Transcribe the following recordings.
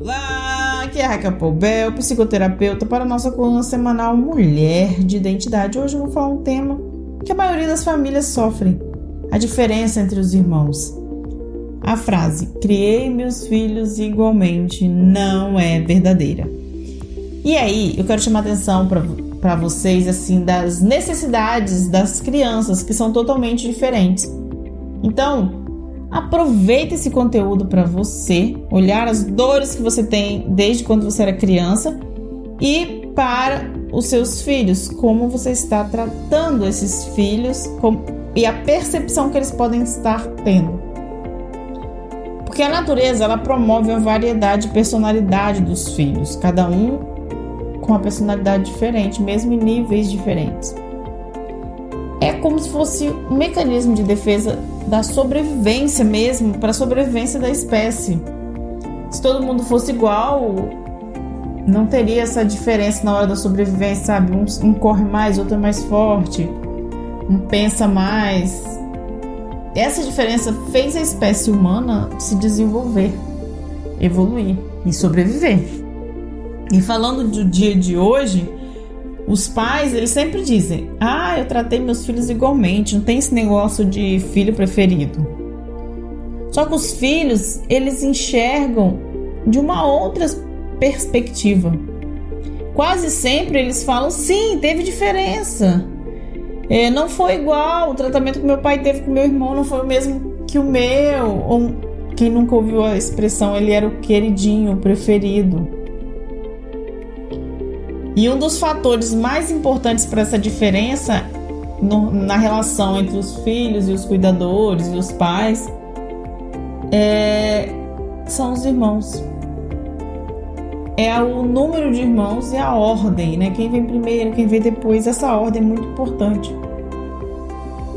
Olá, aqui é a Raquel Poubel, psicoterapeuta para a nossa coluna semanal Mulher de Identidade. Hoje eu vou falar um tema que a maioria das famílias sofrem: a diferença entre os irmãos. A frase criei meus filhos igualmente não é verdadeira. E aí, eu quero chamar atenção para vocês assim das necessidades das crianças que são totalmente diferentes. Então, aproveita esse conteúdo para você olhar as dores que você tem desde quando você era criança e para os seus filhos, como você está tratando esses filhos como, e a percepção que eles podem estar tendo. Porque a natureza ela promove a variedade e personalidade dos filhos, cada um com uma personalidade diferente, mesmo em níveis diferentes. É como se fosse um mecanismo de defesa da sobrevivência mesmo, para a sobrevivência da espécie. Se todo mundo fosse igual, não teria essa diferença na hora da sobrevivência, sabe? Um, um corre mais, outro é mais forte, um pensa mais, essa diferença fez a espécie humana se desenvolver, evoluir e sobreviver. E falando do dia de hoje, os pais, eles sempre dizem: "Ah, eu tratei meus filhos igualmente, não tem esse negócio de filho preferido". Só que os filhos, eles enxergam de uma outra perspectiva. Quase sempre eles falam: "Sim, teve diferença". É, não foi igual, o tratamento que meu pai teve com meu irmão não foi o mesmo que o meu. Ou, quem nunca ouviu a expressão, ele era o queridinho, o preferido. E um dos fatores mais importantes para essa diferença no, na relação entre os filhos e os cuidadores e os pais é, são os irmãos é o número de irmãos e a ordem, né? Quem vem primeiro, quem vem depois, essa ordem é muito importante.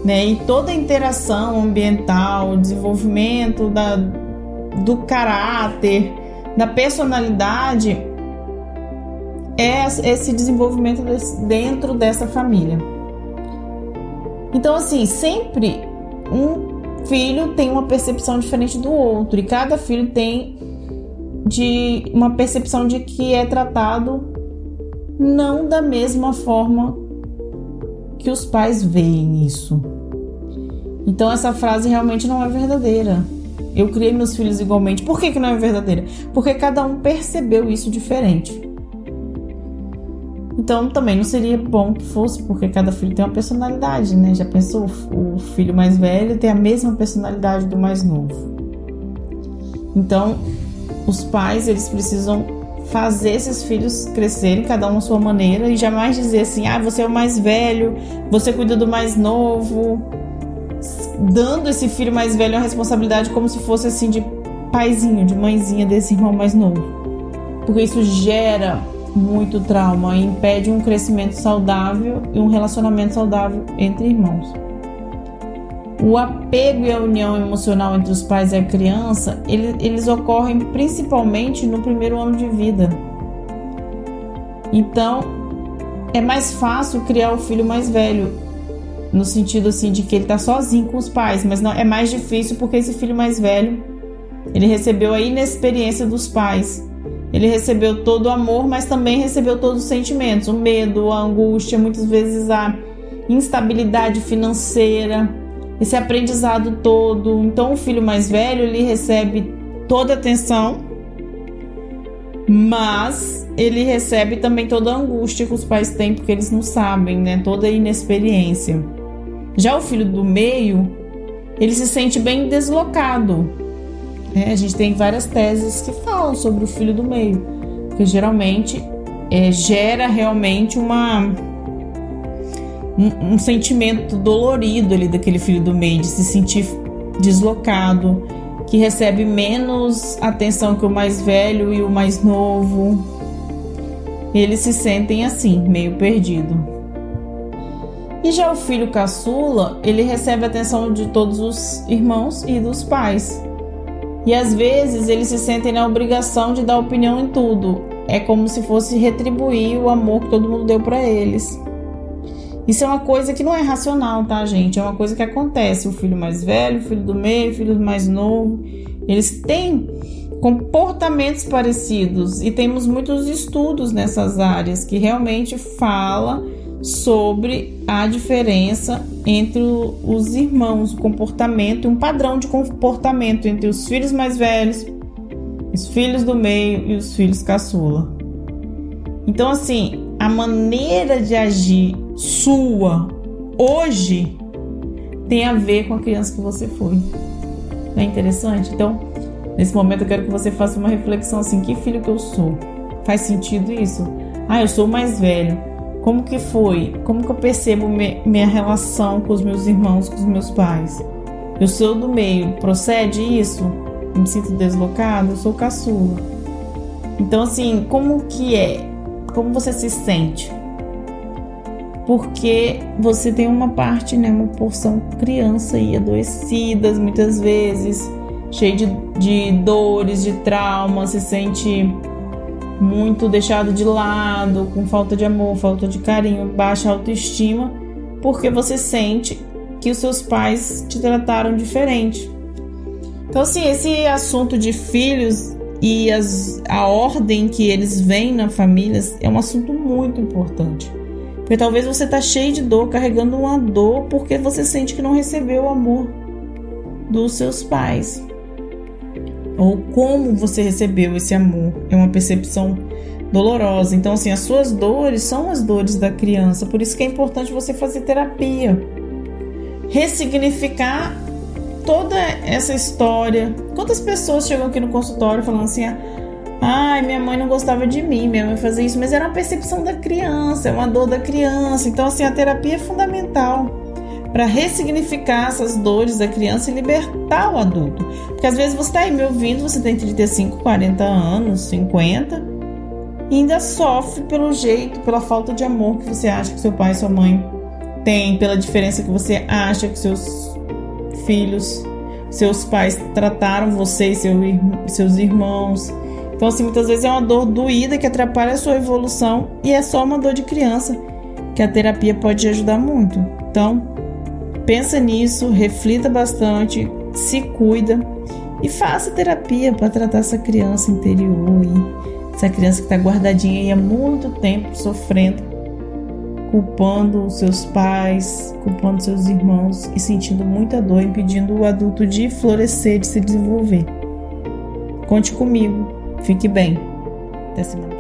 Né? E toda a interação ambiental, desenvolvimento da, do caráter, da personalidade, é esse desenvolvimento dentro dessa família. Então, assim, sempre um filho tem uma percepção diferente do outro, e cada filho tem de uma percepção de que é tratado não da mesma forma que os pais veem isso. Então essa frase realmente não é verdadeira. Eu criei meus filhos igualmente. Por que, que não é verdadeira? Porque cada um percebeu isso diferente. Então também não seria bom que fosse, porque cada filho tem uma personalidade, né? Já pensou? O filho mais velho tem a mesma personalidade do mais novo. Então os pais eles precisam fazer esses filhos crescerem, cada um à sua maneira, e jamais dizer assim: ah, você é o mais velho, você cuida do mais novo, dando esse filho mais velho a responsabilidade como se fosse assim de paizinho, de mãezinha desse irmão mais novo. Porque isso gera muito trauma e impede um crescimento saudável e um relacionamento saudável entre irmãos. O apego e a união emocional entre os pais e a criança, eles, eles ocorrem principalmente no primeiro ano de vida. Então, é mais fácil criar o filho mais velho, no sentido assim de que ele está sozinho com os pais, mas não é mais difícil porque esse filho mais velho, ele recebeu a inexperiência dos pais. Ele recebeu todo o amor, mas também recebeu todos os sentimentos, o medo, a angústia, muitas vezes a instabilidade financeira, esse aprendizado todo. Então, o filho mais velho ele recebe toda a atenção, mas ele recebe também toda a angústia que os pais têm porque eles não sabem, né? Toda a inexperiência. Já o filho do meio, ele se sente bem deslocado. É, a gente tem várias teses que falam sobre o filho do meio, que geralmente é, gera realmente uma um, um sentimento dolorido ali daquele filho do meio, de se sentir deslocado, que recebe menos atenção que o mais velho e o mais novo. Eles se sentem assim, meio perdido. E já o filho caçula, ele recebe atenção de todos os irmãos e dos pais. E às vezes eles se sentem na obrigação de dar opinião em tudo. É como se fosse retribuir o amor que todo mundo deu para eles. Isso é uma coisa que não é racional, tá, gente? É uma coisa que acontece. O filho mais velho, o filho do meio, o filho mais novo, eles têm comportamentos parecidos e temos muitos estudos nessas áreas que realmente fala sobre a diferença entre os irmãos, o comportamento, um padrão de comportamento entre os filhos mais velhos, os filhos do meio e os filhos caçula. Então, assim, a maneira de agir sua hoje tem a ver com a criança que você foi. Não é interessante? Então, Nesse momento eu quero que você faça uma reflexão assim: que filho que eu sou? Faz sentido isso? Ah, eu sou o mais velho. Como que foi? Como que eu percebo minha relação com os meus irmãos, com os meus pais? Eu sou do meio. Procede isso? Me sinto deslocado? Eu sou caçula. Então, assim, como que é? Como você se sente? Porque você tem uma parte, né, uma porção criança e adoecidas muitas vezes cheio de, de dores, de traumas, se sente muito deixado de lado, com falta de amor, falta de carinho, baixa autoestima, porque você sente que os seus pais te trataram diferente. Então, assim, esse assunto de filhos e as, a ordem que eles vêm na família é um assunto muito importante. Porque talvez você tá cheio de dor, carregando uma dor porque você sente que não recebeu o amor dos seus pais ou como você recebeu esse amor. É uma percepção dolorosa. Então, assim, as suas dores são as dores da criança. Por isso que é importante você fazer terapia. Ressignificar toda essa história. Quantas pessoas chegam aqui no consultório falando assim: ai, minha mãe não gostava de mim, minha mãe fazia isso, mas era uma percepção da criança, é uma dor da criança. Então, assim, a terapia é fundamental para ressignificar essas dores da criança e libertar o adulto. Porque às vezes você está aí me ouvindo, você tem 35, 40 anos, 50, e ainda sofre pelo jeito, pela falta de amor que você acha que seu pai e sua mãe têm, pela diferença que você acha que seus filhos, seus pais trataram você e seu, seus irmãos. Então, assim, muitas vezes é uma dor doída que atrapalha a sua evolução e é só uma dor de criança que a terapia pode ajudar muito. Então, Pensa nisso, reflita bastante, se cuida e faça terapia para tratar essa criança interior essa criança que está guardadinha aí há muito tempo sofrendo, culpando os seus pais, culpando seus irmãos e sentindo muita dor, impedindo o adulto de florescer, de se desenvolver. Conte comigo, fique bem. Até semana.